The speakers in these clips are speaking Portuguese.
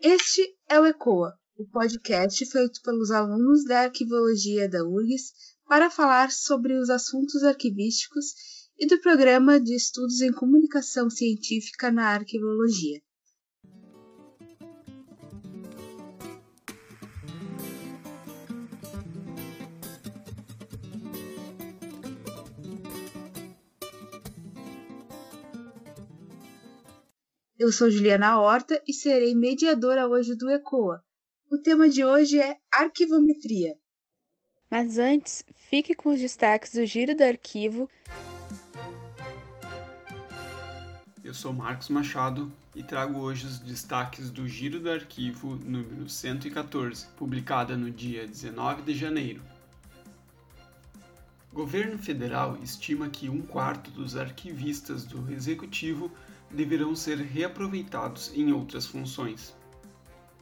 Este é o ECOA, o podcast feito pelos alunos da Arquivologia da URGS para falar sobre os assuntos arquivísticos e do Programa de Estudos em Comunicação Científica na Arquivologia. Eu sou Juliana Horta e serei mediadora hoje do ECOA. O tema de hoje é arquivometria. Mas antes, fique com os destaques do Giro do Arquivo. Eu sou Marcos Machado e trago hoje os destaques do Giro do Arquivo número 114, publicada no dia 19 de janeiro. O governo federal estima que um quarto dos arquivistas do executivo deverão ser reaproveitados em outras funções.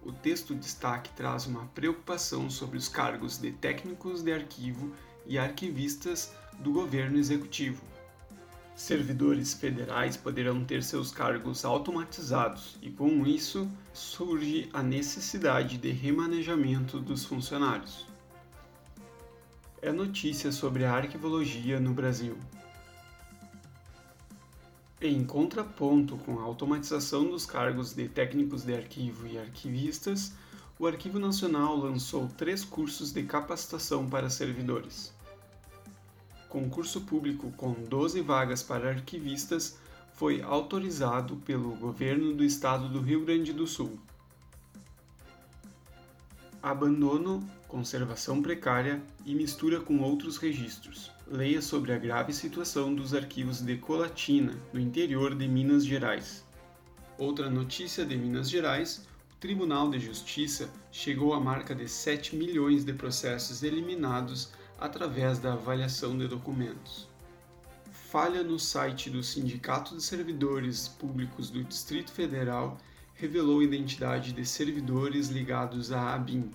O texto destaque traz uma preocupação sobre os cargos de técnicos de arquivo e arquivistas do governo executivo. Servidores federais poderão ter seus cargos automatizados e, com isso, surge a necessidade de remanejamento dos funcionários. É notícia sobre a arquivologia no Brasil. Em contraponto com a automatização dos cargos de técnicos de arquivo e arquivistas, o Arquivo Nacional lançou três cursos de capacitação para servidores. Concurso público com 12 vagas para arquivistas foi autorizado pelo governo do estado do Rio Grande do Sul. Abandono, conservação precária e mistura com outros registros leia sobre a grave situação dos arquivos de Colatina, no interior de Minas Gerais. Outra notícia de Minas Gerais: o Tribunal de Justiça chegou à marca de 7 milhões de processos eliminados através da avaliação de documentos. Falha no site do Sindicato de Servidores Públicos do Distrito Federal revelou identidade de servidores ligados à ABIN.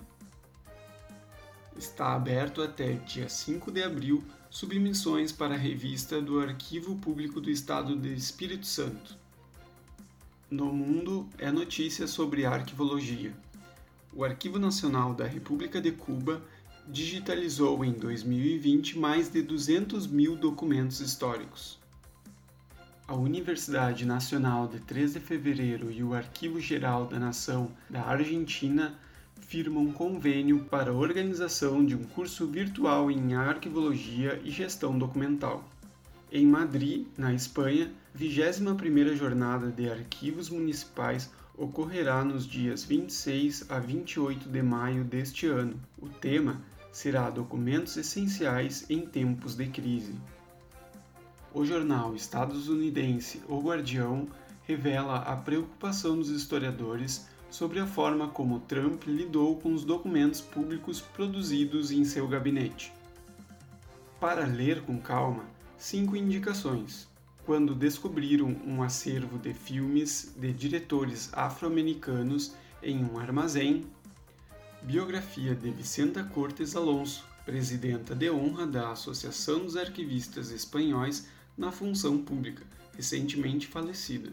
Está aberto até dia 5 de abril submissões para a revista do Arquivo Público do Estado de Espírito Santo. No mundo é notícia sobre arquivologia. O Arquivo Nacional da República de Cuba digitalizou em 2020 mais de 200 mil documentos históricos. A Universidade Nacional de 3 de Fevereiro e o Arquivo Geral da Nação da Argentina firmam convênio para a organização de um curso virtual em arquivologia e gestão documental. Em Madrid, na Espanha, 21ª Jornada de Arquivos Municipais ocorrerá nos dias 26 a 28 de maio deste ano. O tema será Documentos Essenciais em Tempos de Crise. O jornal estadunidense O Guardião revela a preocupação dos historiadores sobre a forma como Trump lidou com os documentos públicos produzidos em seu gabinete. Para ler com calma, cinco indicações. Quando descobriram um acervo de filmes de diretores afro-americanos em um armazém, biografia de Vicenta Cortes Alonso, presidenta de honra da Associação dos Arquivistas Espanhóis na Função Pública, recentemente falecida.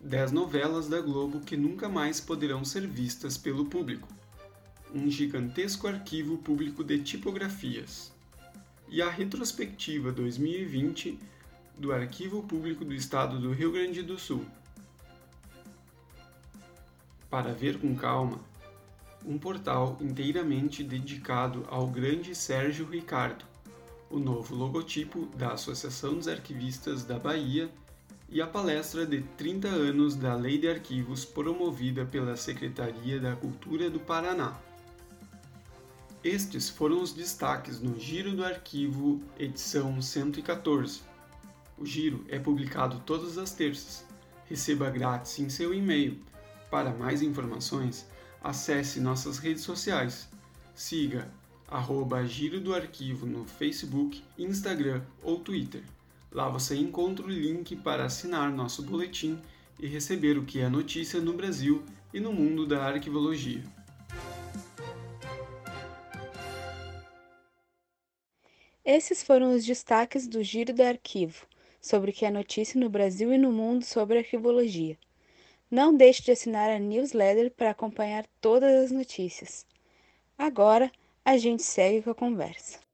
10 novelas da Globo que nunca mais poderão ser vistas pelo público. Um gigantesco arquivo público de tipografias. E a retrospectiva 2020 do Arquivo Público do Estado do Rio Grande do Sul. Para ver com calma, um portal inteiramente dedicado ao grande Sérgio Ricardo, o novo logotipo da Associação dos Arquivistas da Bahia e a palestra de 30 anos da Lei de Arquivos promovida pela Secretaria da Cultura do Paraná. Estes foram os destaques no Giro do Arquivo, edição 114. O giro é publicado todas as terças. Receba grátis em seu e-mail. Para mais informações, acesse nossas redes sociais. Siga arroba Giro do Arquivo no Facebook, Instagram ou Twitter. Lá você encontra o link para assinar nosso boletim e receber o que é notícia no Brasil e no mundo da arquivologia. Esses foram os destaques do Giro do Arquivo, sobre o que é notícia no Brasil e no mundo sobre arquivologia. Não deixe de assinar a newsletter para acompanhar todas as notícias. Agora, a gente segue com a conversa.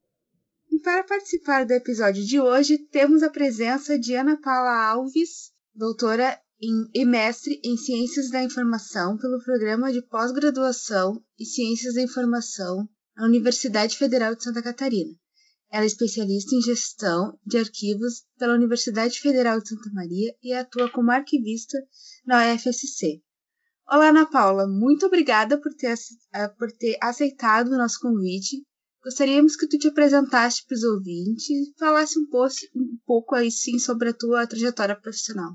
E para participar do episódio de hoje, temos a presença de Ana Paula Alves, doutora em, e mestre em Ciências da Informação pelo Programa de Pós-Graduação e Ciências da Informação na Universidade Federal de Santa Catarina. Ela é especialista em gestão de arquivos pela Universidade Federal de Santa Maria e atua como arquivista na UFSC. Olá, Ana Paula, muito obrigada por ter, eh, por ter aceitado o nosso convite. Gostaríamos que tu te apresentasse para os ouvintes e falasse um pouco, um pouco aí sim sobre a tua trajetória profissional.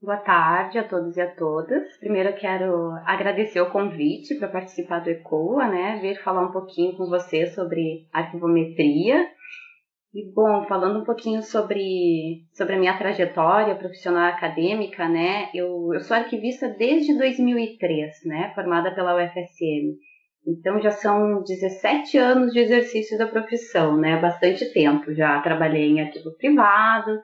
Boa tarde a todos e a todas. Primeiro quero agradecer o convite para participar do ECOA, né? Vir falar um pouquinho com você sobre arquivometria. E bom, falando um pouquinho sobre, sobre a minha trajetória profissional acadêmica, né? Eu, eu sou arquivista desde 2003, né? Formada pela UFSM. Então já são 17 anos de exercício da profissão, né? Bastante tempo. Já trabalhei em arquivo privado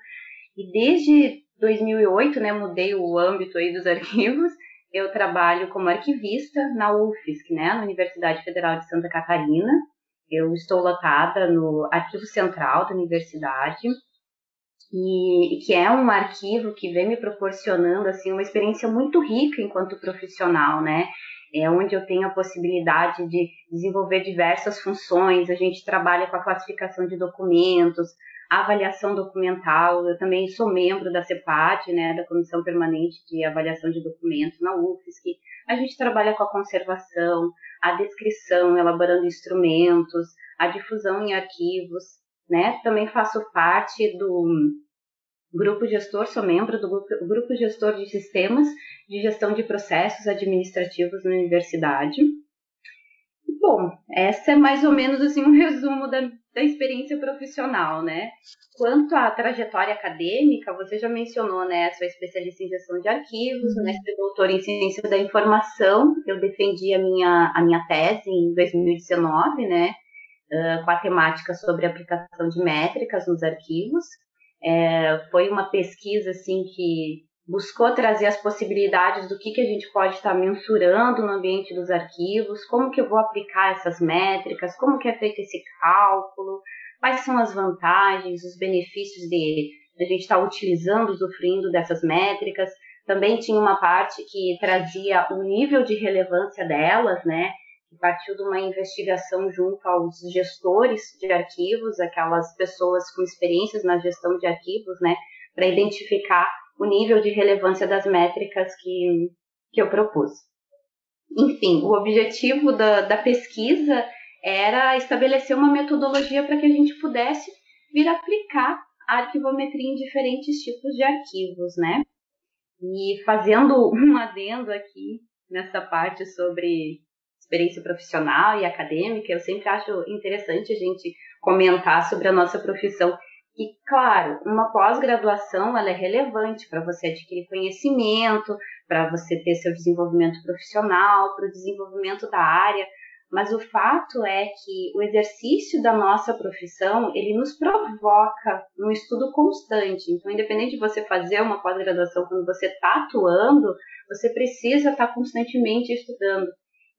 e desde 2008, né, mudei o âmbito aí dos arquivos. Eu trabalho como arquivista na UFSC, né, na Universidade Federal de Santa Catarina. Eu estou lotada no Arquivo Central da Universidade e, que é um arquivo que vem me proporcionando assim uma experiência muito rica enquanto profissional, né? É onde eu tenho a possibilidade de desenvolver diversas funções. A gente trabalha com a classificação de documentos, avaliação documental. Eu também sou membro da CEPAD, né, da Comissão Permanente de Avaliação de Documentos na UFSC. A gente trabalha com a conservação, a descrição, elaborando instrumentos, a difusão em arquivos, né? Também faço parte do grupo gestor, sou membro do grupo, grupo gestor de sistemas de gestão de processos administrativos na universidade. Bom, essa é mais ou menos assim um resumo da, da experiência profissional, né? Quanto à trajetória acadêmica, você já mencionou, né, sua especialista em gestão de arquivos, uhum. mestre doutor em ciência da informação. Eu defendi a minha, a minha tese em 2019, né, uh, com a temática sobre aplicação de métricas nos arquivos. É, foi uma pesquisa, assim, que buscou trazer as possibilidades do que, que a gente pode estar mensurando no ambiente dos arquivos, como que eu vou aplicar essas métricas, como que é feito esse cálculo, quais são as vantagens, os benefícios de, de a gente estar utilizando, usufruindo dessas métricas. Também tinha uma parte que trazia o nível de relevância delas, né? Que partiu de uma investigação junto aos gestores de arquivos, aquelas pessoas com experiências na gestão de arquivos, né? Para identificar o nível de relevância das métricas que, que eu propus. Enfim, o objetivo da, da pesquisa era estabelecer uma metodologia para que a gente pudesse vir aplicar a arquivometria em diferentes tipos de arquivos, né? E fazendo um adendo aqui nessa parte sobre experiência profissional e acadêmica, eu sempre acho interessante a gente comentar sobre a nossa profissão e, claro, uma pós-graduação ela é relevante para você adquirir conhecimento, para você ter seu desenvolvimento profissional, para o desenvolvimento da área, mas o fato é que o exercício da nossa profissão, ele nos provoca um estudo constante. Então, independente de você fazer uma pós-graduação, quando você está atuando, você precisa estar tá constantemente estudando.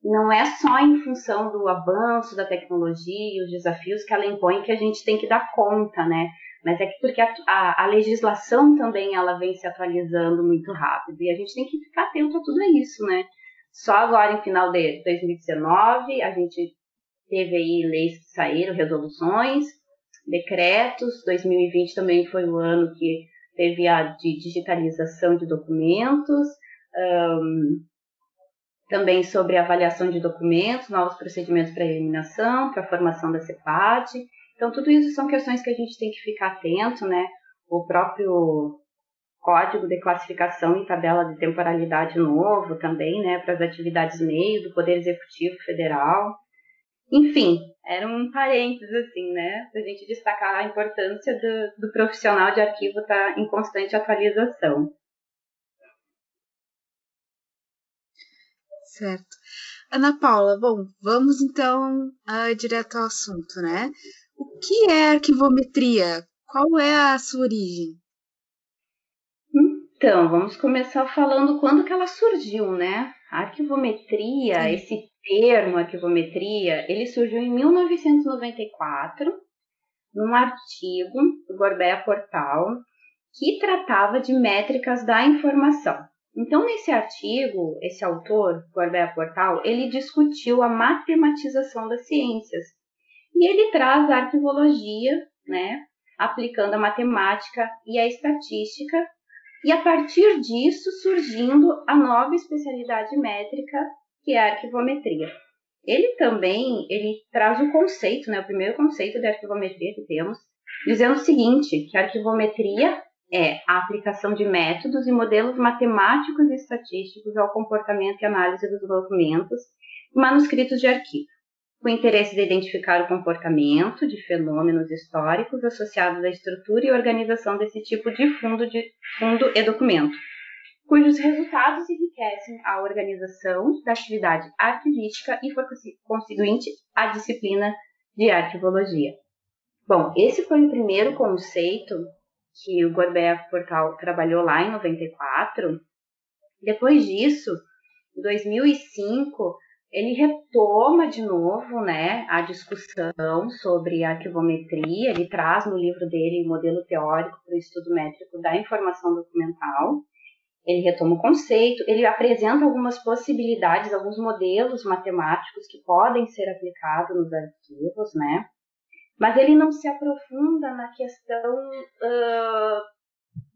Não é só em função do avanço da tecnologia os desafios que ela impõe que a gente tem que dar conta, né? mas é que porque a, a, a, legislação também ela vem se atualizando muito rápido e a gente tem que ficar atento a tudo isso, né? Só agora em final de 2019 a gente teve aí leis que saíram, resoluções, decretos. 2020 também foi o ano que teve a de digitalização de documentos. Um, também sobre avaliação de documentos, novos procedimentos para eliminação, para a formação da CEPAD. Então, tudo isso são questões que a gente tem que ficar atento, né? O próprio código de classificação e tabela de temporalidade novo também, né? Para as atividades meio do Poder Executivo Federal. Enfim, era um parênteses, assim, né? Para a gente destacar a importância do, do profissional de arquivo estar tá em constante atualização. Certo. Ana Paula, bom, vamos então uh, direto ao assunto, né? O que é arquivometria? Qual é a sua origem? Então, vamos começar falando quando que ela surgiu, né? A arquivometria, Sim. esse termo arquivometria, ele surgiu em 1994, num artigo do Gorbea Portal, que tratava de métricas da informação. Então, nesse artigo, esse autor, Gorbea Portal, ele discutiu a matematização das ciências. E ele traz a arquivologia, né, aplicando a matemática e a estatística, e a partir disso surgindo a nova especialidade métrica, que é a arquivometria. Ele também, ele traz o conceito, né, o primeiro conceito de arquivometria que temos, dizendo o seguinte, que a arquivometria é a aplicação de métodos e modelos matemáticos e estatísticos ao comportamento e análise dos documentos e manuscritos de arquivo, com interesse de identificar o comportamento de fenômenos históricos associados à estrutura e organização desse tipo de fundo, de, fundo e documento, cujos resultados enriquecem a organização da atividade arquivística e, por conseguinte, a disciplina de arquivologia. Bom, esse foi o primeiro conceito que o Gorbea Portal trabalhou lá em 94. Depois disso, em 2005, ele retoma de novo né, a discussão sobre arquivometria. Ele traz no livro dele o modelo teórico para o estudo métrico da informação documental. Ele retoma o conceito, ele apresenta algumas possibilidades, alguns modelos matemáticos que podem ser aplicados nos arquivos, né? Mas ele não se aprofunda na questão uh,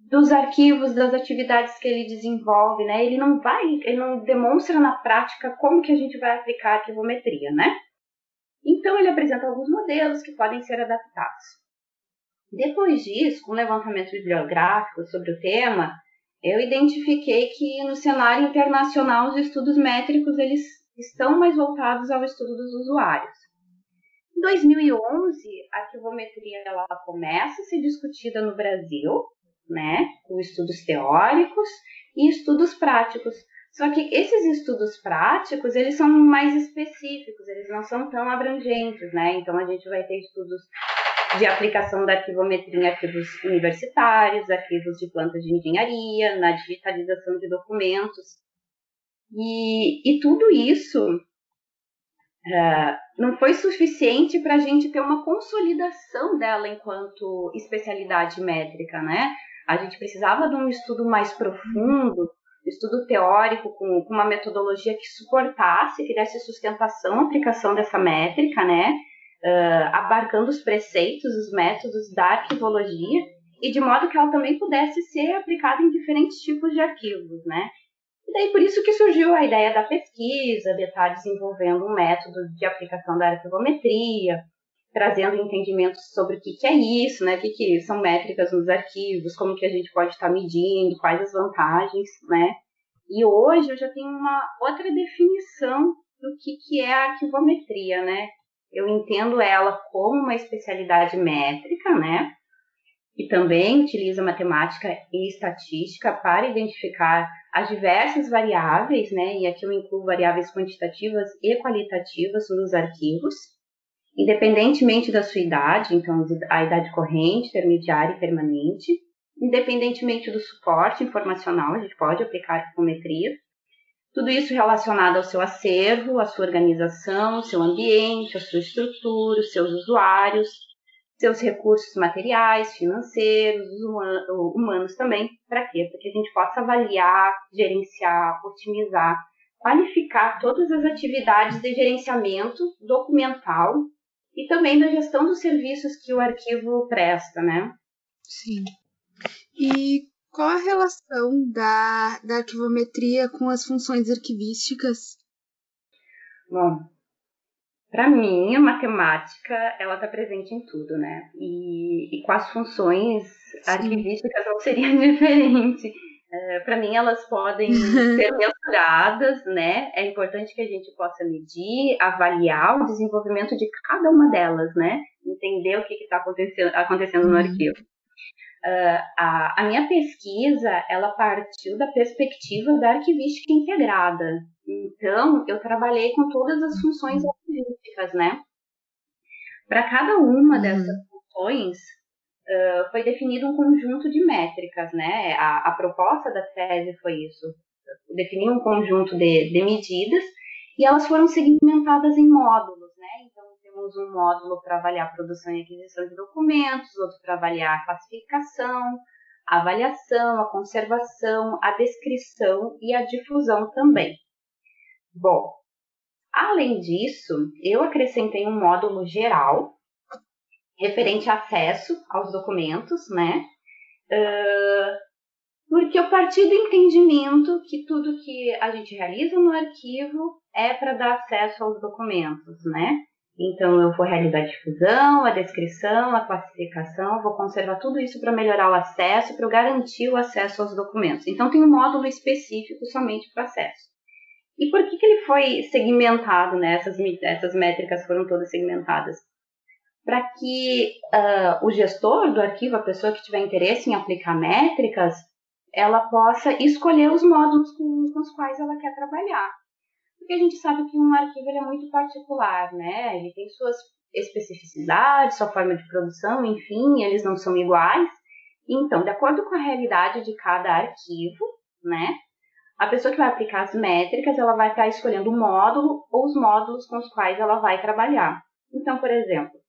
dos arquivos, das atividades que ele desenvolve, né? Ele não vai, ele não demonstra na prática como que a gente vai aplicar a arquivometria, né? Então ele apresenta alguns modelos que podem ser adaptados. Depois disso, com o levantamento bibliográfico sobre o tema, eu identifiquei que no cenário internacional os estudos métricos eles estão mais voltados ao estudo dos usuários. Em 2011, a arquivometria ela começa a ser discutida no Brasil, né, com estudos teóricos e estudos práticos. Só que esses estudos práticos, eles são mais específicos, eles não são tão abrangentes, né? Então a gente vai ter estudos de aplicação da arquivometria em arquivos universitários, arquivos de plantas de engenharia, na digitalização de documentos. E, e tudo isso é, não foi suficiente para a gente ter uma consolidação dela enquanto especialidade métrica, né? A gente precisava de um estudo mais profundo, estudo teórico com, com uma metodologia que suportasse, que desse sustentação à aplicação dessa métrica, né? Uh, abarcando os preceitos, os métodos da arquivologia e de modo que ela também pudesse ser aplicada em diferentes tipos de arquivos, né? E daí por isso que surgiu a ideia da pesquisa, de estar desenvolvendo um método de aplicação da arquivometria, trazendo entendimentos sobre o que, que é isso, né? O que, que são métricas nos arquivos, como que a gente pode estar medindo, quais as vantagens, né? E hoje eu já tenho uma outra definição do que, que é a arquivometria, né? Eu entendo ela como uma especialidade métrica, né? E também utiliza matemática e estatística para identificar as diversas variáveis, né? E aqui eu incluo variáveis quantitativas e qualitativas nos arquivos, independentemente da sua idade, então a idade corrente, intermediária e permanente, independentemente do suporte informacional, a gente pode aplicar arquivometria. Tudo isso relacionado ao seu acervo, à sua organização, seu ambiente, a sua estrutura, os seus usuários, seus recursos materiais, financeiros, humanos também. Para quê? Para que a gente possa avaliar, gerenciar, otimizar, qualificar todas as atividades de gerenciamento documental e também da gestão dos serviços que o arquivo presta, né? Sim. E qual a relação da, da arquivometria com as funções arquivísticas? Bom, para mim, a matemática, ela está presente em tudo, né? E, e com as funções Sim. arquivísticas não seria diferente. É, para mim, elas podem ser mensuradas, né? É importante que a gente possa medir, avaliar o desenvolvimento de cada uma delas, né? Entender o que está acontecendo, acontecendo no uhum. arquivo. Uh, a, a, minha pesquisa, ela partiu da perspectiva da arquivística integrada. Então, eu trabalhei com todas as funções arquivísticas, né? Para cada uma uhum. dessas funções, uh, foi definido um conjunto de métricas, né? A, a, proposta da tese foi isso, definir um conjunto de, de medidas e elas foram segmentadas em módulos, né? Então temos um módulo para avaliar produção e aquisição de documentos, outro para avaliar a classificação, a avaliação, a conservação, a descrição e a difusão também. Bom, além disso, eu acrescentei um módulo geral referente a acesso aos documentos, né? Uh, porque eu parti do entendimento que tudo que a gente realiza no arquivo é para dar acesso aos documentos, né? Então, eu vou realizar a difusão, a descrição, a classificação, vou conservar tudo isso para melhorar o acesso, para garantir o acesso aos documentos. Então, tem um módulo específico somente para acesso. E por que, que ele foi segmentado, né? Essas, essas métricas foram todas segmentadas? para que uh, o gestor do arquivo, a pessoa que tiver interesse em aplicar métricas, ela possa escolher os módulos com, com os quais ela quer trabalhar. Porque a gente sabe que um arquivo é muito particular, né? Ele tem suas especificidades, sua forma de produção, enfim, eles não são iguais. Então, de acordo com a realidade de cada arquivo, né? A pessoa que vai aplicar as métricas, ela vai estar escolhendo o módulo ou os módulos com os quais ela vai trabalhar. Então, por exemplo,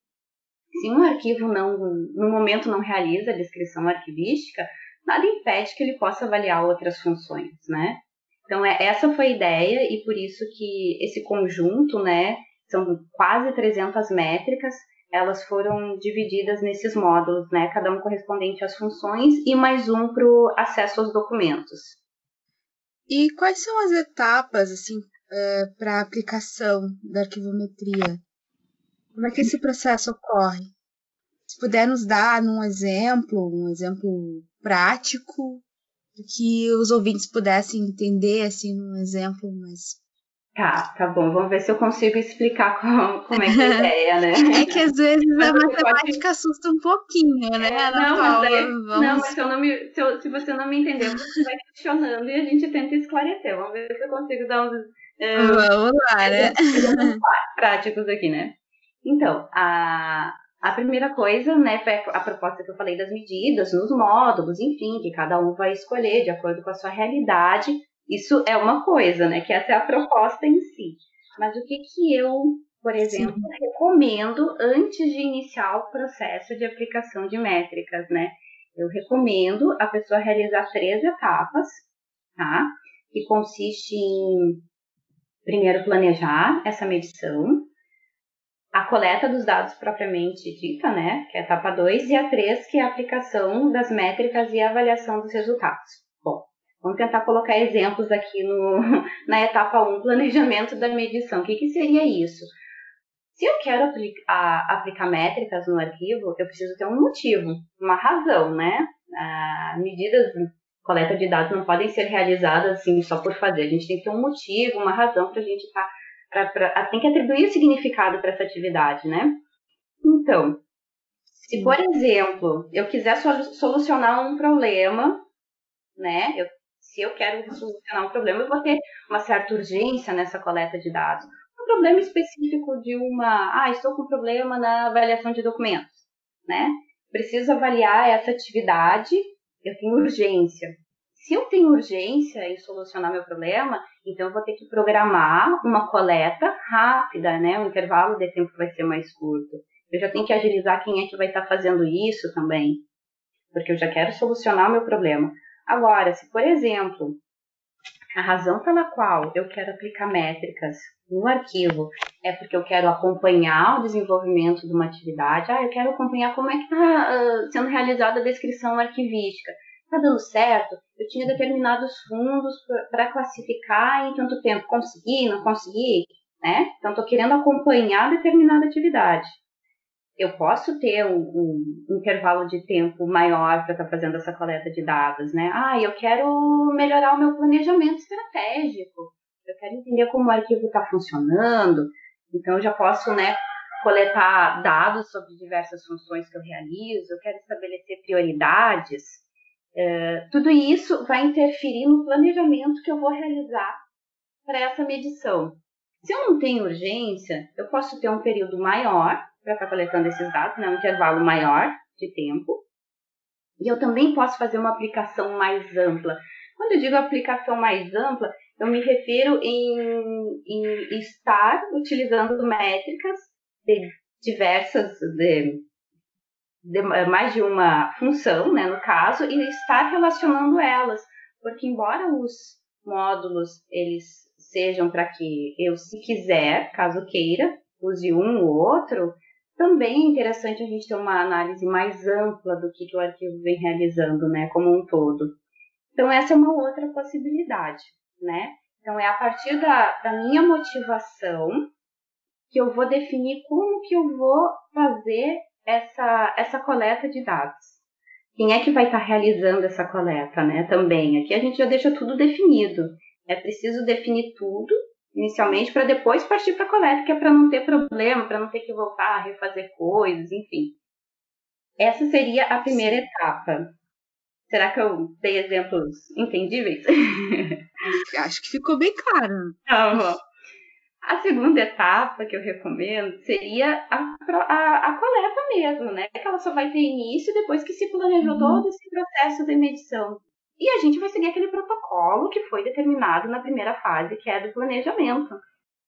se um arquivo não, no momento não realiza a descrição arquivística, nada impede que ele possa avaliar outras funções, né? Então, é, essa foi a ideia e por isso que esse conjunto, né, são quase 300 métricas, elas foram divididas nesses módulos, né, cada um correspondente às funções e mais um para o acesso aos documentos. E quais são as etapas, assim, é, para a aplicação da arquivometria? Como é que esse processo ocorre? Se puder nos dar um exemplo, um exemplo prático, que os ouvintes pudessem entender, assim, um exemplo mais Tá, tá bom. Vamos ver se eu consigo explicar como, como é que é a ideia, né? É que às vezes a matemática pode... assusta um pouquinho, né? É, não, mas, Vamos... não, mas se, eu não me, se, eu, se, você não me entendeu, você vai questionando e a gente tenta esclarecer. Vamos ver se eu consigo dar uns. É, Vamos lá, né? Práticos aqui, né? Então, a, a primeira coisa, né, foi a proposta que eu falei das medidas, nos módulos, enfim, que cada um vai escolher de acordo com a sua realidade. Isso é uma coisa, né, que essa é a proposta em si. Mas o que que eu, por exemplo, Sim. recomendo antes de iniciar o processo de aplicação de métricas, né? Eu recomendo a pessoa realizar três etapas, tá? Que consiste em primeiro planejar essa medição, a coleta dos dados propriamente dita, né, que é a etapa 2, e a 3, que é a aplicação das métricas e a avaliação dos resultados. Vamos tentar colocar exemplos aqui no, na etapa 1, um, planejamento da medição. O que, que seria isso? Se eu quero aplicar, aplicar métricas no arquivo, eu preciso ter um motivo, uma razão, né? Ah, medidas, coleta de dados não podem ser realizadas assim só por fazer. A gente tem que ter um motivo, uma razão para a gente estar tá pra, tem que atribuir significado para essa atividade, né? Então, se por exemplo eu quiser solucionar um problema, né? Eu, se eu quero solucionar um problema, eu vou ter uma certa urgência nessa coleta de dados. Um problema específico de uma, ah, estou com problema na avaliação de documentos, né? Preciso avaliar essa atividade, eu tenho urgência. Se eu tenho urgência em solucionar meu problema, então eu vou ter que programar uma coleta rápida, né? O intervalo de tempo vai ser mais curto. Eu já tenho que agilizar quem é que vai estar fazendo isso também, porque eu já quero solucionar o meu problema. Agora, se por exemplo, a razão pela qual eu quero aplicar métricas no arquivo é porque eu quero acompanhar o desenvolvimento de uma atividade, ah, eu quero acompanhar como é que está uh, sendo realizada a descrição arquivística. Está dando certo, eu tinha determinados fundos para classificar em tanto tempo, consegui, não consegui, né? Então, estou querendo acompanhar determinada atividade. Eu posso ter um, um intervalo de tempo maior para estar tá fazendo essa coleta de dados, né? Ah, eu quero melhorar o meu planejamento estratégico. Eu quero entender como o arquivo está funcionando. Então, eu já posso, né, coletar dados sobre diversas funções que eu realizo. Eu quero estabelecer prioridades é, tudo isso vai interferir no planejamento que eu vou realizar para essa medição. Se eu não tenho urgência, eu posso ter um período maior para estar coletando esses dados, né, um intervalo maior de tempo, E eu também posso fazer uma aplicação mais ampla. Quando eu digo aplicação mais ampla, eu me refiro em, em estar utilizando métricas de diversas, de, de, mais de uma função, né, no caso, e estar relacionando elas. Porque embora os módulos eles sejam para que eu, se quiser, caso queira, use um ou outro, também é interessante a gente ter uma análise mais ampla do que, que o arquivo vem realizando, né, como um todo. Então, essa é uma outra possibilidade, né? Então, é a partir da, da minha motivação que eu vou definir como que eu vou fazer essa, essa coleta de dados. Quem é que vai estar realizando essa coleta, né? Também. Aqui a gente já deixa tudo definido. É preciso definir tudo inicialmente para depois partir para a coleta, que é para não ter problema, para não ter que voltar a refazer coisas, enfim. Essa seria a primeira etapa. Será que eu dei exemplos entendíveis? Acho que ficou bem claro. Tá bom. A segunda etapa que eu recomendo seria a, a, a, coleta mesmo, né? Que ela só vai ter início depois que se planejou uhum. todo esse processo de medição. E a gente vai seguir aquele protocolo que foi determinado na primeira fase, que é do planejamento,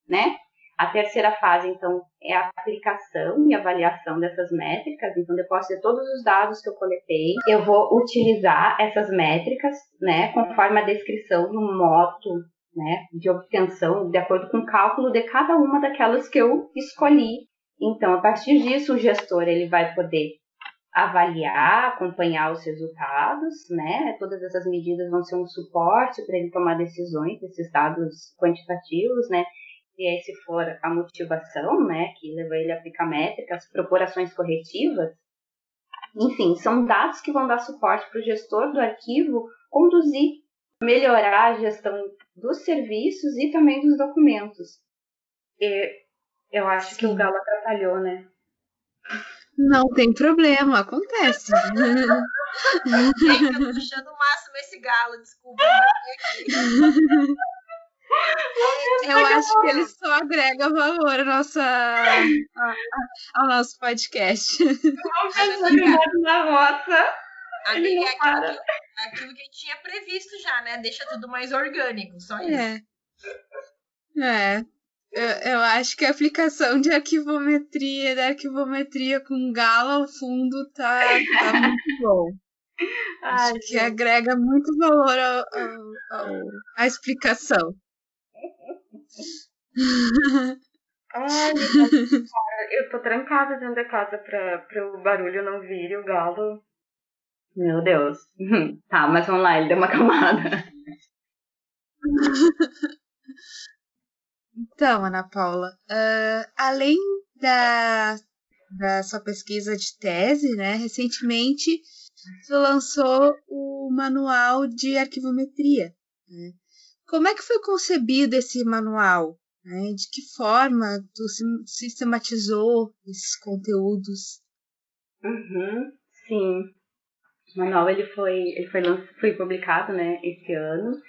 né? A terceira fase, então, é a aplicação e avaliação dessas métricas. Então, depois de todos os dados que eu coletei, eu vou utilizar essas métricas, né, conforme a descrição no modo, né, de obtenção, de acordo com o cálculo de cada uma daquelas que eu escolhi. Então, a partir disso, o gestor ele vai poder avaliar, acompanhar os resultados, né? Todas essas medidas vão ser um suporte para ele tomar decisões, esses dados quantitativos, né? E aí, se for a motivação, né, que leva ele a aplicar métricas, propor ações corretivas, enfim, são dados que vão dar suporte para o gestor do arquivo conduzir, melhorar a gestão dos serviços e também dos documentos. E eu acho Sim. que o Galo atrapalhou, né? Não tem problema, acontece. Gente, eu tô achando o máximo esse galo, desculpa. Eu acho que ele só agrega valor ao, nossa, ao nosso podcast. Vamos pensar na rota. Aquilo, aquilo, aquilo que a gente tinha previsto já, né? Deixa tudo mais orgânico, só isso. É. É. Eu, eu, acho que a aplicação de arquivometria, da arquivometria com gala ao fundo tá, tá muito bom. Ai, acho que agrega muito valor ao, ao, ao, à explicação. Ai, eu tô trancada dentro da casa pra, o barulho não vir e o galo. Meu Deus. Tá, mas vamos lá, ele deu uma camada. Então, Ana Paula, uh, além da, da sua pesquisa de tese, né, recentemente você lançou o manual de arquivometria. Né? Como é que foi concebido esse manual? Né? De que forma tu sistematizou esses conteúdos? Uhum, sim. O manual ele foi, ele foi, foi publicado né, esse ano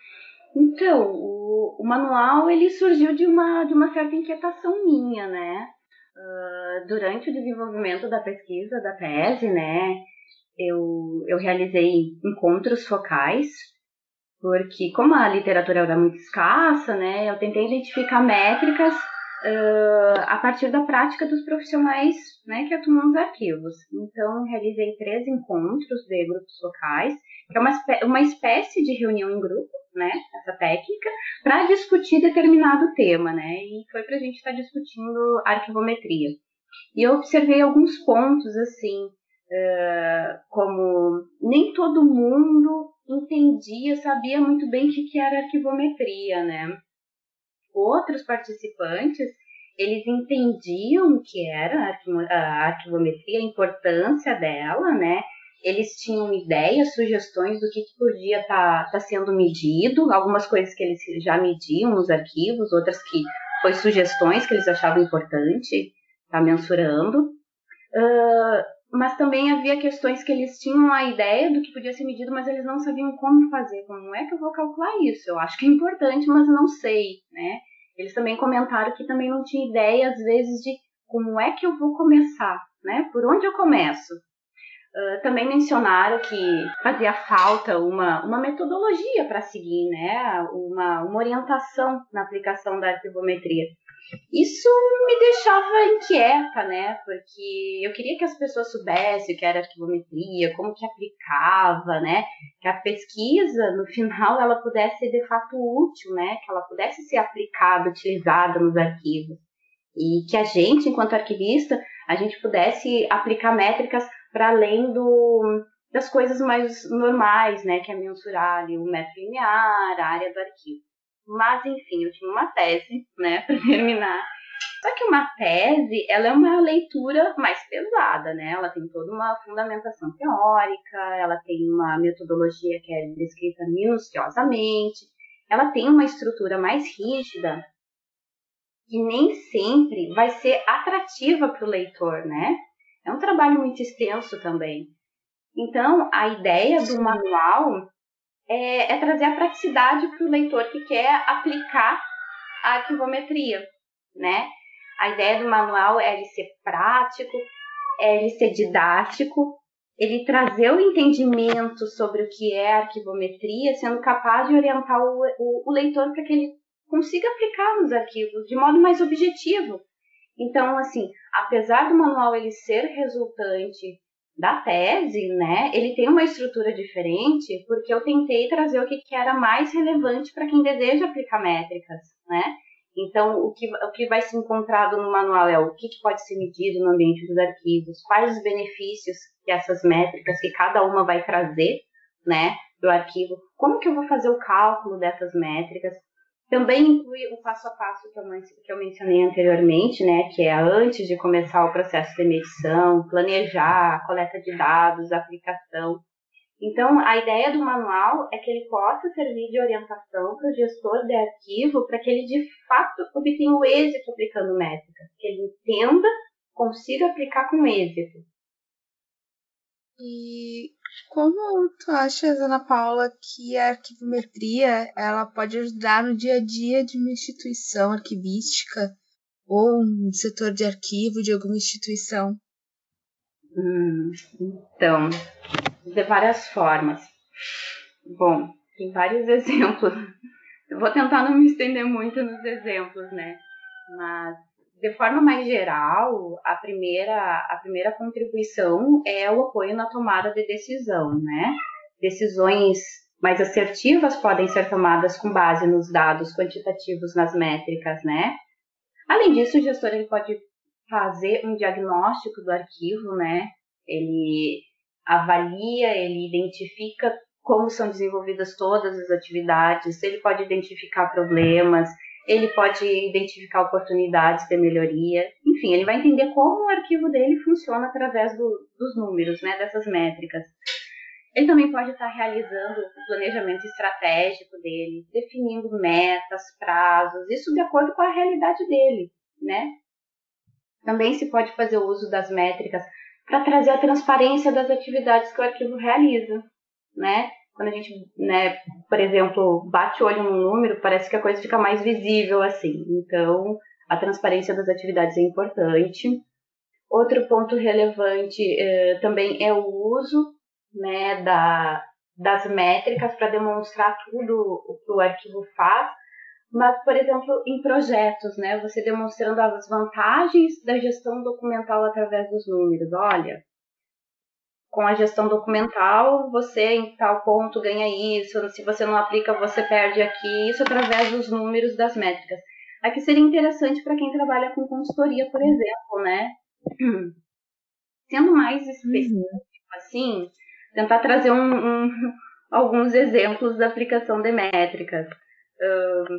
então, o, o, manual ele surgiu de uma, de uma certa inquietação minha, né? Uh, durante o desenvolvimento da pesquisa, da tese, né? Eu, eu realizei encontros focais, porque como a literatura era muito escassa, né? Eu tentei identificar métricas uh, a partir da prática dos profissionais né, que atuam nos arquivos. Então, realizei três encontros de grupos focais, que é uma, uma espécie de reunião em grupo, né, essa técnica, para discutir determinado tema, né, e foi para a gente estar tá discutindo arquivometria. E eu observei alguns pontos, assim, uh, como nem todo mundo entendia, sabia muito bem o que, que era arquivometria, né. Outros participantes, eles entendiam o que era a arquivometria, a importância dela, né, eles tinham ideias, sugestões do que, que podia estar tá, tá sendo medido, algumas coisas que eles já mediam nos arquivos, outras que foi sugestões que eles achavam importante estar tá mensurando. Uh, mas também havia questões que eles tinham a ideia do que podia ser medido, mas eles não sabiam como fazer, como é que eu vou calcular isso? Eu acho que é importante, mas não sei, né? Eles também comentaram que também não tinha ideia, às vezes, de como é que eu vou começar, né? Por onde eu começo? Uh, também mencionaram que fazia falta uma, uma metodologia para seguir, né? Uma, uma orientação na aplicação da arquivometria. Isso me deixava inquieta, né? Porque eu queria que as pessoas soubessem o que era arquivometria, como que aplicava, né? Que a pesquisa, no final, ela pudesse ser de fato útil, né? Que ela pudesse ser aplicada, utilizada nos arquivos. E que a gente, enquanto arquivista, a gente pudesse aplicar métricas para além do, das coisas mais normais, né? Que é mensurar ali, o metro linear, a área do arquivo. Mas, enfim, eu tinha uma tese, né, para terminar. Só que uma tese, ela é uma leitura mais pesada, né? Ela tem toda uma fundamentação teórica, ela tem uma metodologia que é descrita minuciosamente, ela tem uma estrutura mais rígida que nem sempre vai ser atrativa para o leitor, né? É um trabalho muito extenso também. Então, a ideia do manual é, é trazer a praticidade para o leitor que quer aplicar a arquivometria, né? A ideia do manual é ele ser prático, é ele ser didático, ele trazer o entendimento sobre o que é arquivometria, sendo capaz de orientar o, o, o leitor para que ele consiga aplicar nos arquivos de modo mais objetivo. Então, assim, apesar do manual ele ser resultante da tese, né, ele tem uma estrutura diferente, porque eu tentei trazer o que, era mais relevante para quem deseja aplicar métricas, né? Então, o que, o que vai ser encontrado no manual é o que, que pode ser medido no ambiente dos arquivos, quais os benefícios que essas métricas, que cada uma vai trazer, né, do arquivo, como que eu vou fazer o cálculo dessas métricas, também inclui o passo a passo que eu, que eu mencionei anteriormente, né, que é antes de começar o processo de medição, planejar, coleta de dados, aplicação. Então, a ideia do manual é que ele possa servir de orientação para o gestor de arquivo para que ele, de fato, obtenha o êxito aplicando métricas, que ele entenda, consiga aplicar com êxito. E como tu achas, Ana Paula, que a arquivometria ela pode ajudar no dia a dia de uma instituição arquivística ou um setor de arquivo de alguma instituição? Hum, então, de várias formas. Bom, tem vários exemplos. Eu vou tentar não me estender muito nos exemplos, né? Mas de forma mais geral, a primeira, a primeira contribuição é o apoio na tomada de decisão, né? Decisões mais assertivas podem ser tomadas com base nos dados quantitativos nas métricas, né? Além disso, o gestor ele pode fazer um diagnóstico do arquivo, né? Ele avalia, ele identifica como são desenvolvidas todas as atividades, ele pode identificar problemas, ele pode identificar oportunidades de melhoria, enfim, ele vai entender como o arquivo dele funciona através do, dos números, né, dessas métricas. Ele também pode estar realizando o planejamento estratégico dele, definindo metas, prazos, isso de acordo com a realidade dele, né? Também se pode fazer uso das métricas para trazer a transparência das atividades que o arquivo realiza, né? Quando a gente, né, por exemplo, bate o olho num número, parece que a coisa fica mais visível assim. Então, a transparência das atividades é importante. Outro ponto relevante eh, também é o uso né, da, das métricas para demonstrar tudo o que o arquivo faz, mas, por exemplo, em projetos, né, você demonstrando as vantagens da gestão documental através dos números. Olha, com a gestão documental, você em tal ponto ganha isso, se você não aplica, você perde aqui, isso através dos números das métricas. Aqui seria interessante para quem trabalha com consultoria, por exemplo, né? Sendo mais específico uhum. assim, tentar trazer um, um, alguns exemplos da aplicação de métricas. Uh,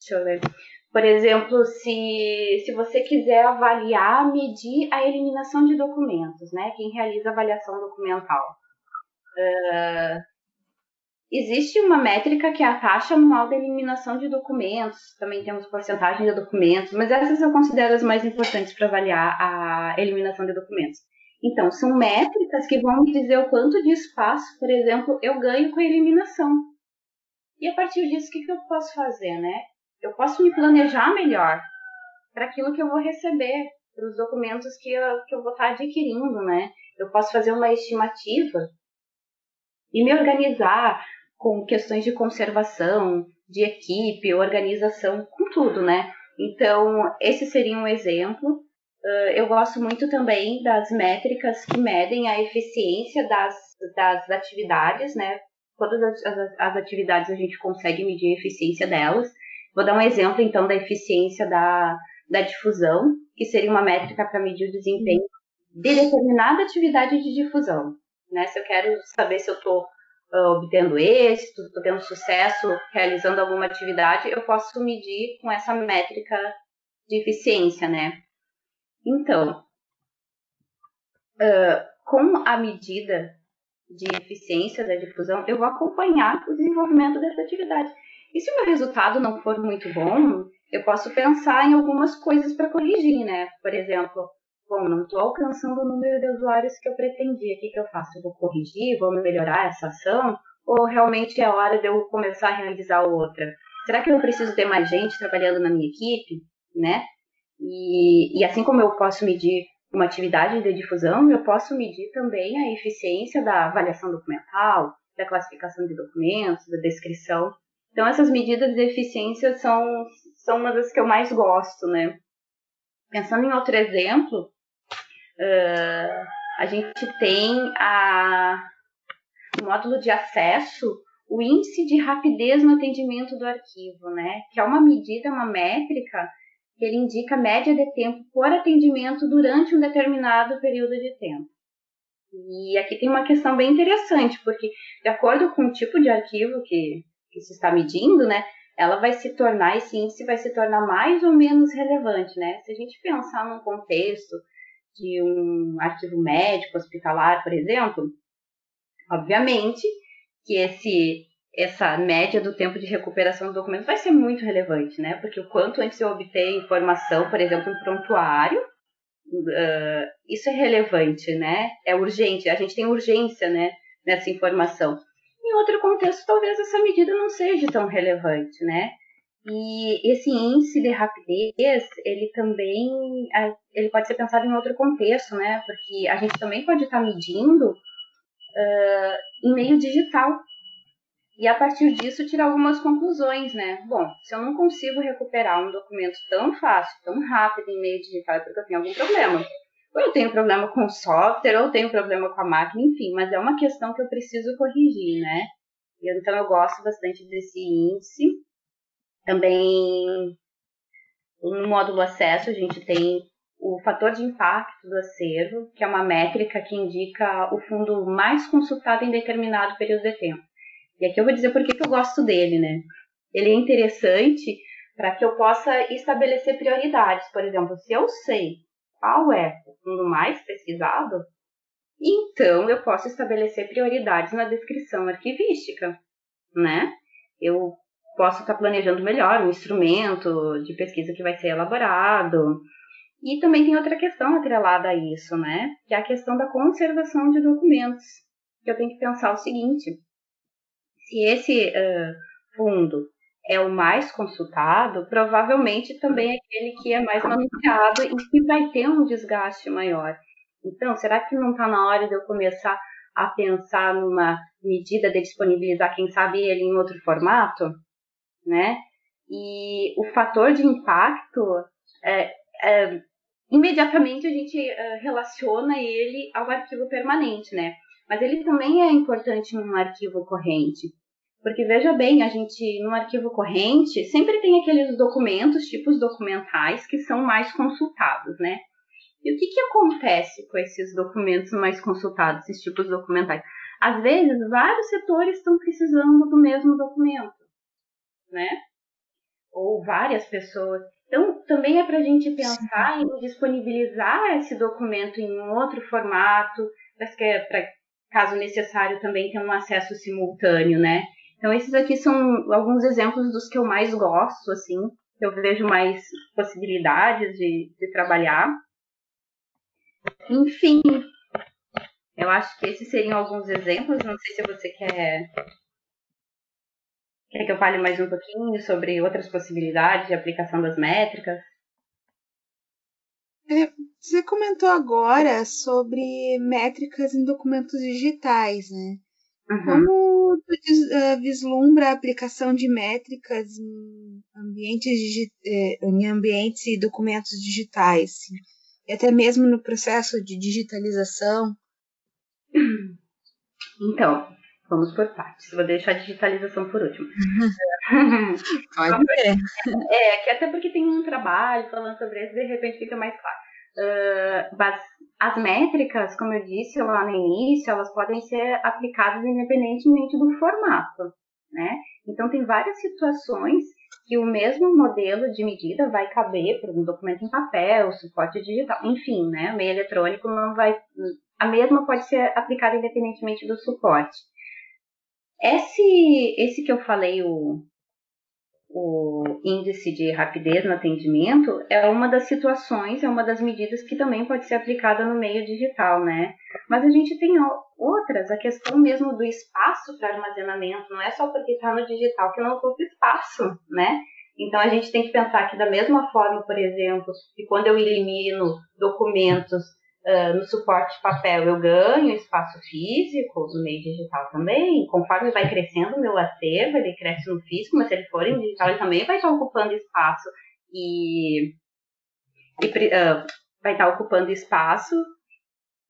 deixa eu ver. Por exemplo, se, se você quiser avaliar, medir a eliminação de documentos, né? Quem realiza avaliação documental. Uh, existe uma métrica que é a taxa anual de eliminação de documentos, também temos porcentagem de documentos, mas essas eu considero as mais importantes para avaliar a eliminação de documentos. Então, são métricas que vão me dizer o quanto de espaço, por exemplo, eu ganho com a eliminação. E a partir disso, o que, que eu posso fazer, né? Eu posso me planejar melhor para aquilo que eu vou receber, para os documentos que eu, que eu vou estar adquirindo, né? Eu posso fazer uma estimativa e me organizar com questões de conservação, de equipe, organização, com tudo, né? Então, esse seria um exemplo. Eu gosto muito também das métricas que medem a eficiência das, das atividades, né? Todas as, as, as atividades a gente consegue medir a eficiência delas. Vou dar um exemplo, então, da eficiência da, da difusão, que seria uma métrica para medir o desempenho de determinada atividade de difusão. Né? Se eu quero saber se eu estou uh, obtendo êxito, estou tendo sucesso realizando alguma atividade, eu posso medir com essa métrica de eficiência, né? Então, uh, com a medida de eficiência da difusão, eu vou acompanhar o desenvolvimento dessa atividade. E se o meu resultado não for muito bom, eu posso pensar em algumas coisas para corrigir, né? Por exemplo, bom, não estou alcançando o número de usuários que eu pretendia. O que, que eu faço? Eu vou corrigir? Vou melhorar essa ação? Ou realmente é hora de eu começar a realizar outra? Será que eu preciso ter mais gente trabalhando na minha equipe, né? E, e assim como eu posso medir uma atividade de difusão, eu posso medir também a eficiência da avaliação documental, da classificação de documentos, da descrição. Então, essas medidas de eficiência são, são uma das que eu mais gosto, né? Pensando em outro exemplo, uh, a gente tem a, no módulo de acesso o índice de rapidez no atendimento do arquivo, né? Que é uma medida, uma métrica que ele indica a média de tempo por atendimento durante um determinado período de tempo. E aqui tem uma questão bem interessante, porque de acordo com o tipo de arquivo que, que se está medindo, né, ela vai se tornar, esse índice vai se tornar mais ou menos relevante, né? Se a gente pensar num contexto de um arquivo médico, hospitalar, por exemplo, obviamente que esse essa média do tempo de recuperação do documento vai ser muito relevante, né? Porque o quanto antes eu obter informação, por exemplo, em prontuário, uh, isso é relevante, né? É urgente, a gente tem urgência, né, nessa informação. Em outro contexto, talvez essa medida não seja tão relevante, né? E esse índice de rapidez, ele também ele pode ser pensado em outro contexto, né? Porque a gente também pode estar medindo uh, em meio digital. E a partir disso tirar algumas conclusões, né? Bom, se eu não consigo recuperar um documento tão fácil, tão rápido em meio digital, é porque eu tenho algum problema. Ou eu tenho problema com o software, ou tenho problema com a máquina, enfim, mas é uma questão que eu preciso corrigir, né? Então eu gosto bastante desse índice. Também no módulo acesso a gente tem o fator de impacto do acervo, que é uma métrica que indica o fundo mais consultado em determinado período de tempo. E aqui eu vou dizer por que, que eu gosto dele, né? Ele é interessante para que eu possa estabelecer prioridades. Por exemplo, se eu sei qual é o fundo mais pesquisado, então eu posso estabelecer prioridades na descrição arquivística, né? Eu posso estar planejando melhor o instrumento de pesquisa que vai ser elaborado. E também tem outra questão atrelada a isso, né? Que é a questão da conservação de documentos. Eu tenho que pensar o seguinte: se esse uh, fundo é o mais consultado, provavelmente também é aquele que é mais manuseado e que vai ter um desgaste maior. Então, será que não está na hora de eu começar a pensar numa medida de disponibilizar, quem sabe, ele em outro formato? Né? E o fator de impacto, é, é, imediatamente a gente uh, relaciona ele ao arquivo permanente, né? Mas ele também é importante num arquivo corrente. Porque veja bem, a gente no arquivo corrente sempre tem aqueles documentos, tipos documentais, que são mais consultados, né? E o que, que acontece com esses documentos mais consultados, esses tipos documentais? Às vezes, vários setores estão precisando do mesmo documento, né? Ou várias pessoas. Então, também é para a gente pensar em disponibilizar esse documento em um outro formato, para caso necessário também ter um acesso simultâneo, né? Então, esses aqui são alguns exemplos dos que eu mais gosto, assim, eu vejo mais possibilidades de, de trabalhar. Enfim, eu acho que esses seriam alguns exemplos. Não sei se você quer, quer que eu fale mais um pouquinho sobre outras possibilidades de aplicação das métricas. É, você comentou agora sobre métricas em documentos digitais, né? Uhum. Como uh, vislumbra a aplicação de métricas em ambientes, eh, em ambientes e documentos digitais, e até mesmo no processo de digitalização? Então, vamos por partes. Vou deixar a digitalização por último. Pode ser. É, que até porque tem um trabalho falando sobre isso, de repente fica mais claro. Uh, as métricas, como eu disse lá no início, elas podem ser aplicadas independentemente do formato, né? Então, tem várias situações que o mesmo modelo de medida vai caber para um documento em papel, suporte digital, enfim, né? O meio eletrônico não vai. A mesma pode ser aplicada independentemente do suporte. Esse, esse que eu falei, o, o índice de rapidez no atendimento é uma das situações, é uma das medidas que também pode ser aplicada no meio digital, né? Mas a gente tem outras, a questão mesmo do espaço para armazenamento, não é só porque está no digital que não ocupa espaço, né? Então a gente tem que pensar que da mesma forma, por exemplo, que quando eu elimino documentos Uh, no suporte papel eu ganho espaço físico, no meio digital também. Conforme vai crescendo o meu acervo, ele cresce no físico, mas se ele for em digital, ele também vai estar ocupando espaço e, e uh, vai estar ocupando espaço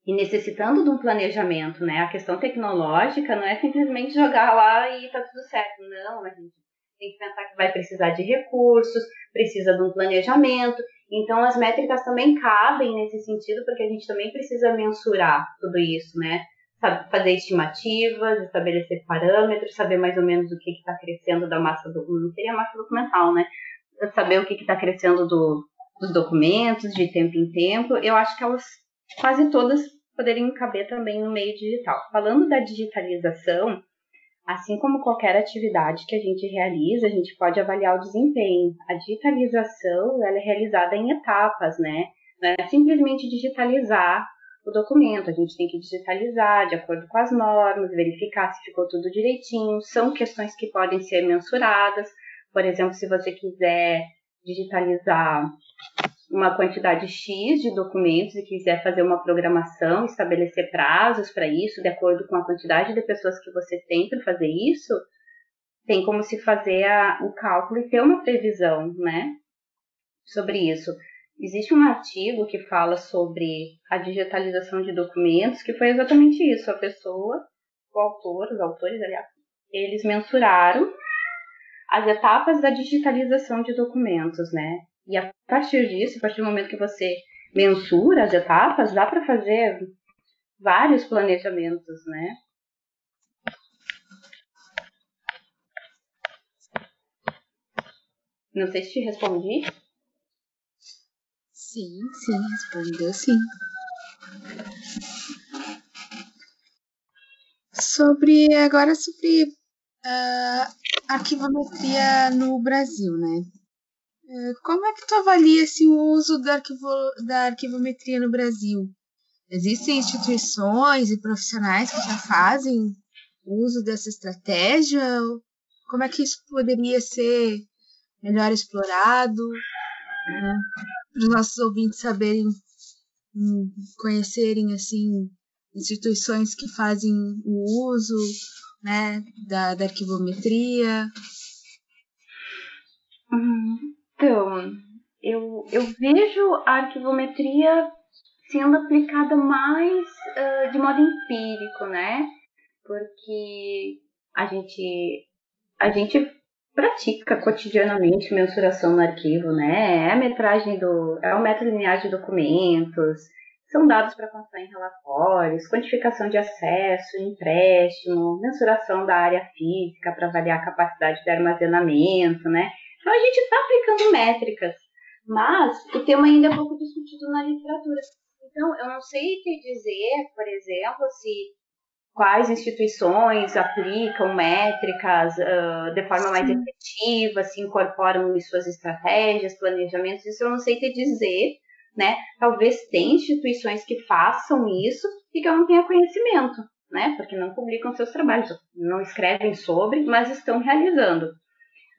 e necessitando de um planejamento, né? A questão tecnológica não é simplesmente jogar lá e tá tudo certo. Não, a gente tem que pensar que vai precisar de recursos, precisa de um planejamento. Então, as métricas também cabem nesse sentido, porque a gente também precisa mensurar tudo isso, né? Fazer estimativas, estabelecer parâmetros, saber mais ou menos o que está crescendo da massa do, não seria massa documental, né? Saber o que está crescendo do, dos documentos de tempo em tempo. Eu acho que elas quase todas poderiam caber também no meio digital. Falando da digitalização, Assim como qualquer atividade que a gente realiza, a gente pode avaliar o desempenho. A digitalização ela é realizada em etapas, né? Não é simplesmente digitalizar o documento, a gente tem que digitalizar de acordo com as normas, verificar se ficou tudo direitinho. São questões que podem ser mensuradas. Por exemplo, se você quiser digitalizar uma quantidade X de documentos e quiser fazer uma programação, estabelecer prazos para isso, de acordo com a quantidade de pessoas que você tem para fazer isso, tem como se fazer a, o cálculo e ter uma previsão, né, sobre isso. Existe um artigo que fala sobre a digitalização de documentos, que foi exatamente isso. A pessoa, o autor, os autores, aliás, eles mensuraram as etapas da digitalização de documentos, né? E a partir disso, a partir do momento que você mensura as etapas, dá para fazer vários planejamentos, né? Não sei se te respondi. Sim, sim, respondeu sim. Sobre agora sobre uh, arquivometria no Brasil, né? É, como é que tu avalia esse uso da, arquivo, da arquivometria no Brasil? Existem instituições e profissionais que já fazem uso dessa estratégia? Como é que isso poderia ser melhor explorado? Né? Para os nossos ouvintes saberem, hum, conhecerem assim instituições que fazem o uso né, da, da arquivometria. Uhum. Então, eu, eu vejo a arquivometria sendo aplicada mais uh, de modo empírico, né? Porque a gente, a gente pratica cotidianamente mensuração no arquivo, né? É a metragem do. é o método linear de documentos, são dados para constar em relatórios, quantificação de acesso, empréstimo, mensuração da área física para avaliar a capacidade de armazenamento, né? Então a gente está aplicando métricas, mas o tema ainda é pouco discutido na literatura. Então eu não sei te dizer, por exemplo, se quais instituições aplicam métricas uh, de forma mais efetiva, se incorporam em suas estratégias, planejamentos, isso eu não sei te dizer, né? Talvez tenha instituições que façam isso e que eu não tenha conhecimento, né? Porque não publicam seus trabalhos, não escrevem sobre, mas estão realizando.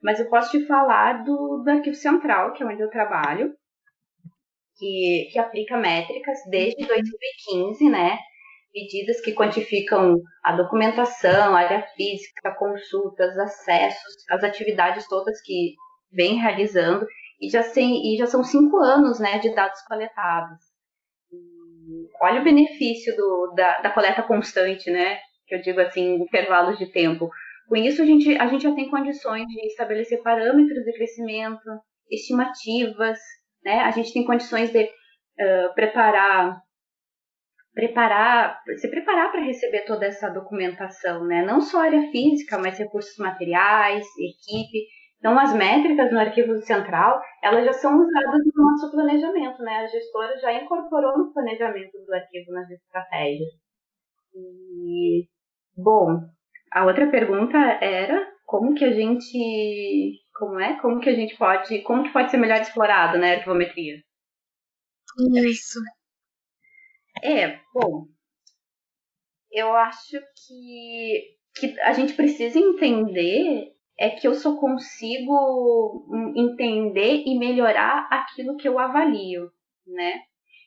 Mas eu posso te falar do, do Arquivo Central, que é onde eu trabalho. que, que aplica métricas desde 2015, né? Medidas que quantificam a documentação, área física, consultas, acessos, as atividades todas que vem realizando, e já, sem, e já são cinco anos né, de dados coletados. E olha o benefício do, da, da coleta constante, né? Que eu digo assim, intervalos de tempo. Com isso, a gente, a gente já tem condições de estabelecer parâmetros de crescimento, estimativas, né? A gente tem condições de uh, preparar, preparar, se preparar para receber toda essa documentação, né? Não só área física, mas recursos materiais, equipe. Então, as métricas no arquivo central, elas já são usadas no nosso planejamento, né? A gestora já incorporou no planejamento do arquivo nas estratégias. E, bom, a outra pergunta era como que a gente, como é, como que a gente pode, como que pode ser melhor explorado, né, a arquivometria? Isso. É, bom, eu acho que, que a gente precisa entender é que eu só consigo entender e melhorar aquilo que eu avalio, né?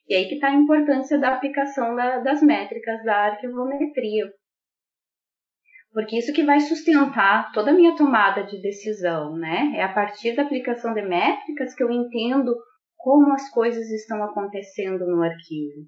E aí que está a importância da aplicação da, das métricas da arquivometria. Porque isso que vai sustentar toda a minha tomada de decisão, né? É a partir da aplicação de métricas que eu entendo como as coisas estão acontecendo no arquivo.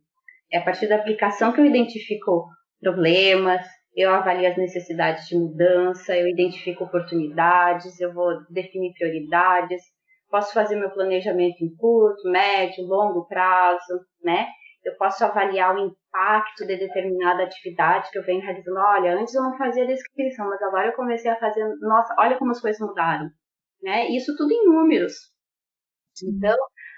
É a partir da aplicação que eu identifico problemas, eu avalio as necessidades de mudança, eu identifico oportunidades, eu vou definir prioridades, posso fazer meu planejamento em curto, médio, longo prazo, né? Eu posso avaliar o impacto de determinada atividade que eu venho realizando. Olha, antes eu não fazia descrição, mas agora eu comecei a fazer. Nossa, olha como as coisas mudaram, né? Isso tudo em números. Então,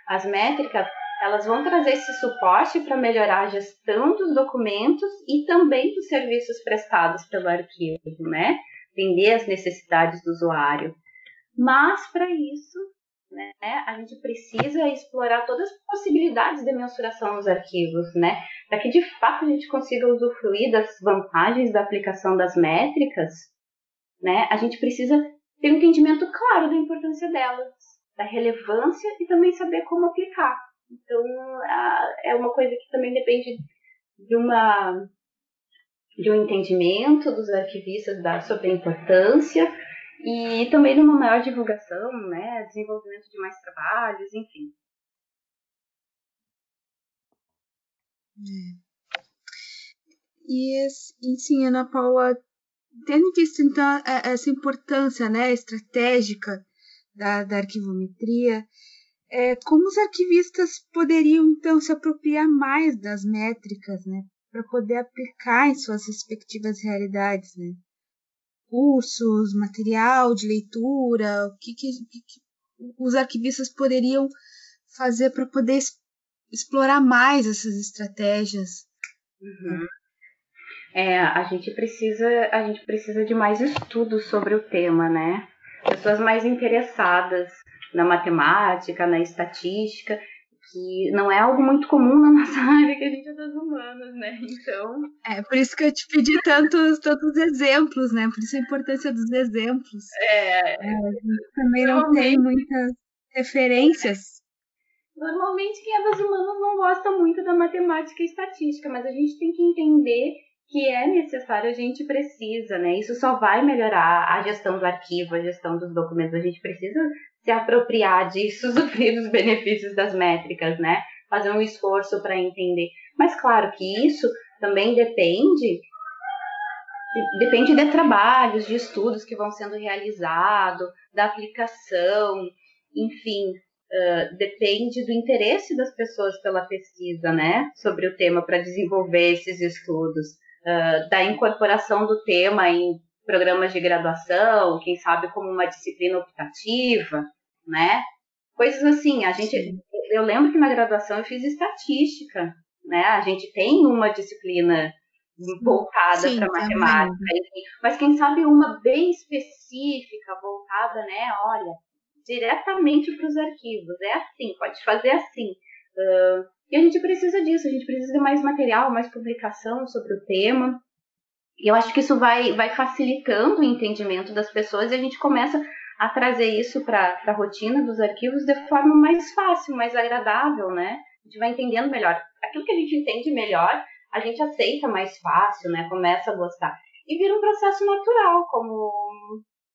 as métricas elas vão trazer esse suporte para melhorar a gestão dos documentos e também dos serviços prestados pelo arquivo, né? Entender as necessidades do usuário. Mas, para isso, né, a gente precisa explorar todas as possibilidades de mensuração nos arquivos, né? Para que, de fato, a gente consiga usufruir das vantagens da aplicação das métricas, né? A gente precisa ter um entendimento claro da importância delas, da relevância e também saber como aplicar. Então, é uma coisa que também depende de uma de um entendimento dos arquivistas da, sobre a importância e também de uma maior divulgação, né, desenvolvimento de mais trabalhos, enfim. É. E, e sim, Ana Paula, tendo visto então essa importância né, estratégica da, da arquivometria, é, como os arquivistas poderiam então se apropriar mais das métricas, né, para poder aplicar em suas respectivas realidades, né? Cursos, material de leitura, o que, que, que os arquivistas poderiam fazer para poder explorar mais essas estratégias? Uhum. É, a gente precisa, a gente precisa de mais estudos sobre o tema, né? Pessoas mais interessadas na matemática, na estatística, que não é algo muito comum na nossa área, que a gente é das humanas, né? Então. É, por isso que eu te pedi tantos, tantos exemplos, né? Por isso a importância dos exemplos. É. é também não tem muitas referências. Normalmente quem é das humanas não gosta muito da matemática e estatística, mas a gente tem que entender que é necessário, a gente precisa, né? Isso só vai melhorar a gestão do arquivo, a gestão dos documentos. A gente precisa se apropriar disso, sofrer os benefícios das métricas, né? Fazer um esforço para entender. Mas claro que isso também depende depende de trabalhos, de estudos que vão sendo realizados, da aplicação, enfim, uh, depende do interesse das pessoas pela pesquisa, né, sobre o tema para desenvolver esses estudos, uh, da incorporação do tema em programas de graduação, quem sabe como uma disciplina optativa, né? Coisas assim, a gente, eu lembro que na graduação eu fiz estatística, né? A gente tem uma disciplina voltada para matemática, enfim, mas quem sabe uma bem específica, voltada, né? Olha, diretamente para os arquivos, é assim, pode fazer assim. Uh, e a gente precisa disso, a gente precisa de mais material, mais publicação sobre o tema. E eu acho que isso vai, vai facilitando o entendimento das pessoas e a gente começa a trazer isso para a rotina dos arquivos de forma mais fácil, mais agradável, né? a gente vai entendendo melhor. Aquilo que a gente entende melhor, a gente aceita mais fácil, né? Começa a gostar. E vira um processo natural, como,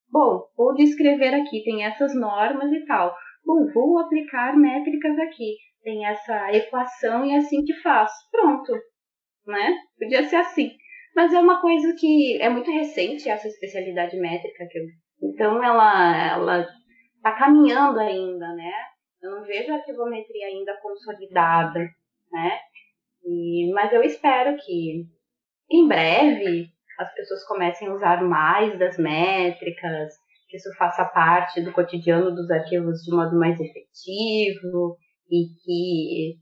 bom, vou descrever aqui, tem essas normas e tal. Bom, vou aplicar métricas aqui. Tem essa equação e é assim que faz. Pronto, né? Podia ser assim. Mas é uma coisa que é muito recente essa especialidade métrica que eu... então ela ela tá caminhando ainda, né? Eu não vejo a arquivometria ainda consolidada, né? E, mas eu espero que em breve as pessoas comecem a usar mais das métricas, que isso faça parte do cotidiano dos arquivos de modo mais efetivo e que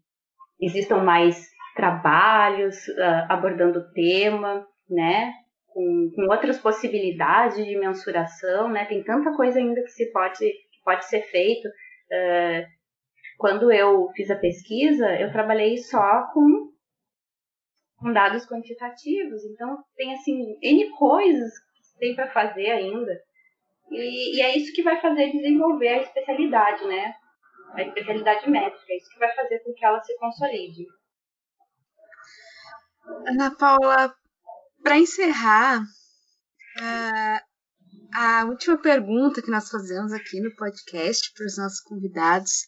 existam mais trabalhos uh, abordando o tema, né? Com, com, outras possibilidades de mensuração, né? Tem tanta coisa ainda que se pode que pode ser feito. Uh, quando eu fiz a pesquisa, eu trabalhei só com, com dados quantitativos, então tem assim n coisas que tem para fazer ainda. E, e, é isso que vai fazer desenvolver a especialidade, né? A especialidade métrica, é isso que vai fazer com que ela se consolide. Ana Paula, para encerrar, a última pergunta que nós fazemos aqui no podcast para os nossos convidados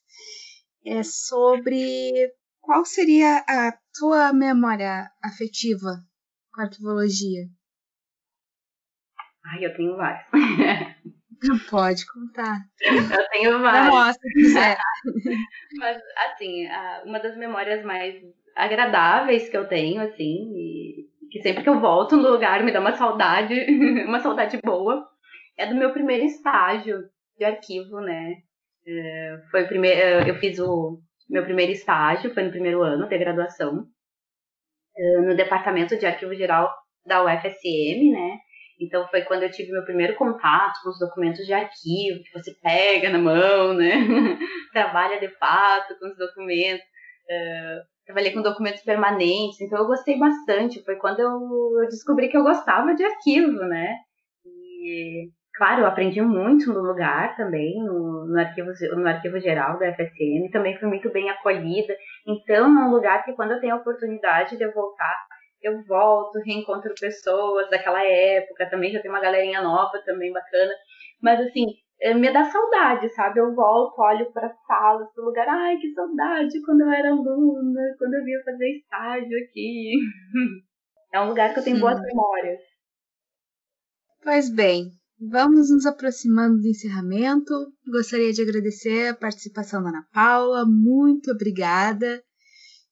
é sobre qual seria a tua memória afetiva com a arquivologia? Ai, eu tenho várias. Pode contar. Eu tenho várias. Mostra, se quiser. Mas, assim, uma das memórias mais agradáveis que eu tenho, assim, que sempre que eu volto no lugar me dá uma saudade, uma saudade boa, é do meu primeiro estágio de arquivo, né? É, foi o primeiro, é, eu fiz o meu primeiro estágio, foi no primeiro ano de graduação, é, no departamento de arquivo geral da UFSM, né? Então foi quando eu tive meu primeiro contato com os documentos de arquivo, que você pega na mão, né? Trabalha de fato com os documentos. Uh, trabalhei com documentos permanentes, então eu gostei bastante. Foi quando eu, descobri que eu gostava de arquivo, né? E, claro, eu aprendi muito no lugar também, no, no, arquivo, no arquivo geral da FSM, também fui muito bem acolhida. Então é um lugar que quando eu tenho a oportunidade de eu voltar, eu volto, reencontro pessoas daquela época, também já tem uma galerinha nova também bacana. Mas assim, me dá saudade, sabe? Eu volto, olho para salas, para o lugar, ai, que saudade quando eu era aluna, quando eu vinha fazer estágio aqui. É um lugar que eu tenho Sim. boas memórias. Pois bem, vamos nos aproximando do encerramento. Gostaria de agradecer a participação da Ana Paula, muito obrigada.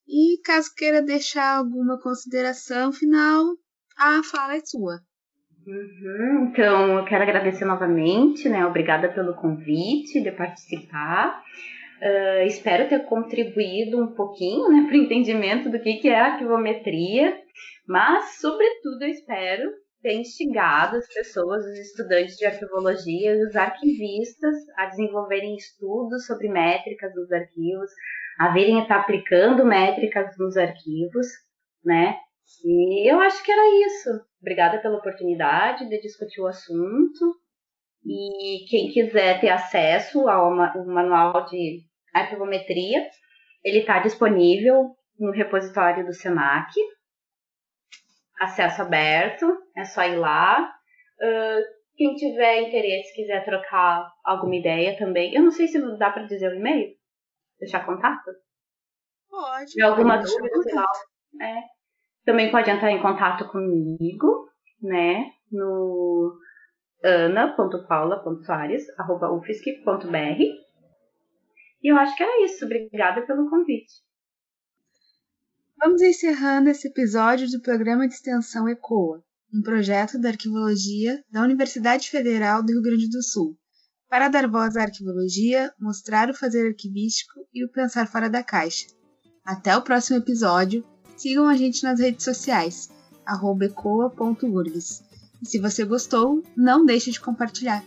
E caso queira deixar alguma consideração final, a fala é sua. Uhum, então, eu quero agradecer novamente, né? Obrigada pelo convite de participar. Uh, espero ter contribuído um pouquinho né, para o entendimento do que, que é arquivometria, mas, sobretudo, eu espero ter instigado as pessoas, os estudantes de arquivologia e os arquivistas a desenvolverem estudos sobre métricas nos arquivos, a virem estar aplicando métricas nos arquivos, né? E eu acho que era isso. Obrigada pela oportunidade de discutir o assunto. E quem quiser ter acesso ao manual de arquivometria, ele está disponível no repositório do SENAC. Acesso aberto, é só ir lá. Uh, quem tiver interesse, quiser trocar alguma ideia também. Eu não sei se dá para dizer o e-mail. Deixar contato? Pode. Se alguma dúvida, final. É. Também pode entrar em contato comigo, né? No ana.paula.soares.ufsc.br. E eu acho que era isso. Obrigada pelo convite. Vamos encerrando esse episódio do programa de extensão ECOA, um projeto da arquivologia da Universidade Federal do Rio Grande do Sul, para dar voz à arquivologia, mostrar o fazer arquivístico e o pensar fora da caixa. Até o próximo episódio sigam a gente nas redes sociais, ecoa.urgs. E se você gostou, não deixe de compartilhar.